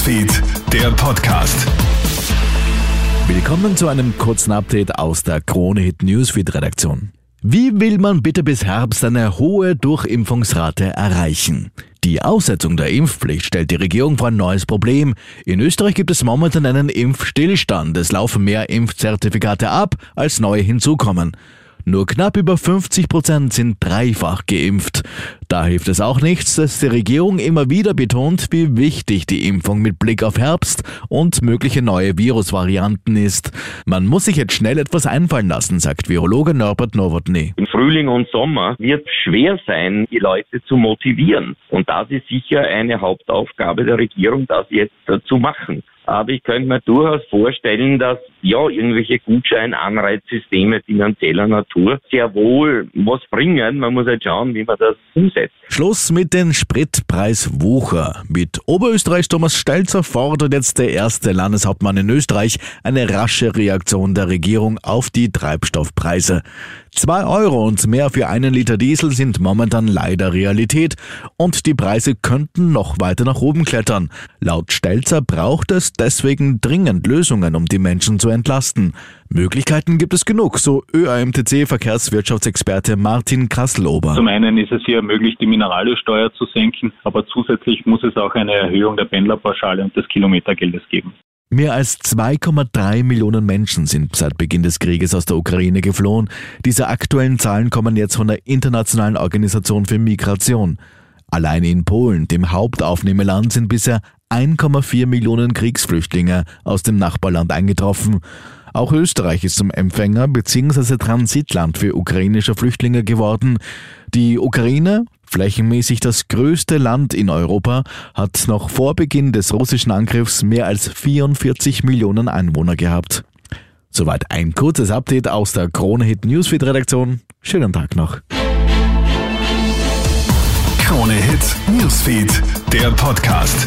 Newsfeed, der Podcast. Willkommen zu einem kurzen Update aus der Krone Hit Newsfeed Redaktion. Wie will man bitte bis Herbst eine hohe Durchimpfungsrate erreichen? Die Aussetzung der Impfpflicht stellt die Regierung vor ein neues Problem. In Österreich gibt es momentan einen Impfstillstand. Es laufen mehr Impfzertifikate ab, als neue hinzukommen. Nur knapp über 50 Prozent sind dreifach geimpft. Da hilft es auch nichts, dass die Regierung immer wieder betont, wie wichtig die Impfung mit Blick auf Herbst und mögliche neue Virusvarianten ist. Man muss sich jetzt schnell etwas einfallen lassen, sagt Virologe Norbert Nowotny. Im Frühling und Sommer wird es schwer sein, die Leute zu motivieren. Und das ist sicher eine Hauptaufgabe der Regierung, das jetzt zu machen. Aber ich könnte mir durchaus vorstellen, dass ja irgendwelche Gutschein-Anreizsysteme finanzieller Natur sehr wohl was bringen. Man muss halt schauen, wie man das umsetzt. Schluss mit den Spritpreiswucher. Mit Oberösterreichs Thomas Stelzer fordert jetzt der erste Landeshauptmann in Österreich eine rasche Reaktion der Regierung auf die Treibstoffpreise. Zwei Euro und mehr für einen Liter Diesel sind momentan leider Realität und die Preise könnten noch weiter nach oben klettern. Laut Stelzer braucht es deswegen dringend Lösungen, um die Menschen zu entlasten. Möglichkeiten gibt es genug, so ÖAMTC-Verkehrswirtschaftsexperte Martin Kasselober. Zum einen ist es hier möglich, die Mineralölsteuer zu senken, aber zusätzlich muss es auch eine Erhöhung der Pendlerpauschale und des Kilometergeldes geben. Mehr als 2,3 Millionen Menschen sind seit Beginn des Krieges aus der Ukraine geflohen. Diese aktuellen Zahlen kommen jetzt von der Internationalen Organisation für Migration. Allein in Polen, dem Hauptaufnehmeland, sind bisher 1,4 Millionen Kriegsflüchtlinge aus dem Nachbarland eingetroffen. Auch Österreich ist zum Empfänger bzw. Transitland für ukrainische Flüchtlinge geworden. Die Ukraine, flächenmäßig das größte Land in Europa, hat noch vor Beginn des russischen Angriffs mehr als 44 Millionen Einwohner gehabt. Soweit ein kurzes Update aus der Krone Hit Newsfeed Redaktion. Schönen Tag noch. Krone Hit Newsfeed, der Podcast.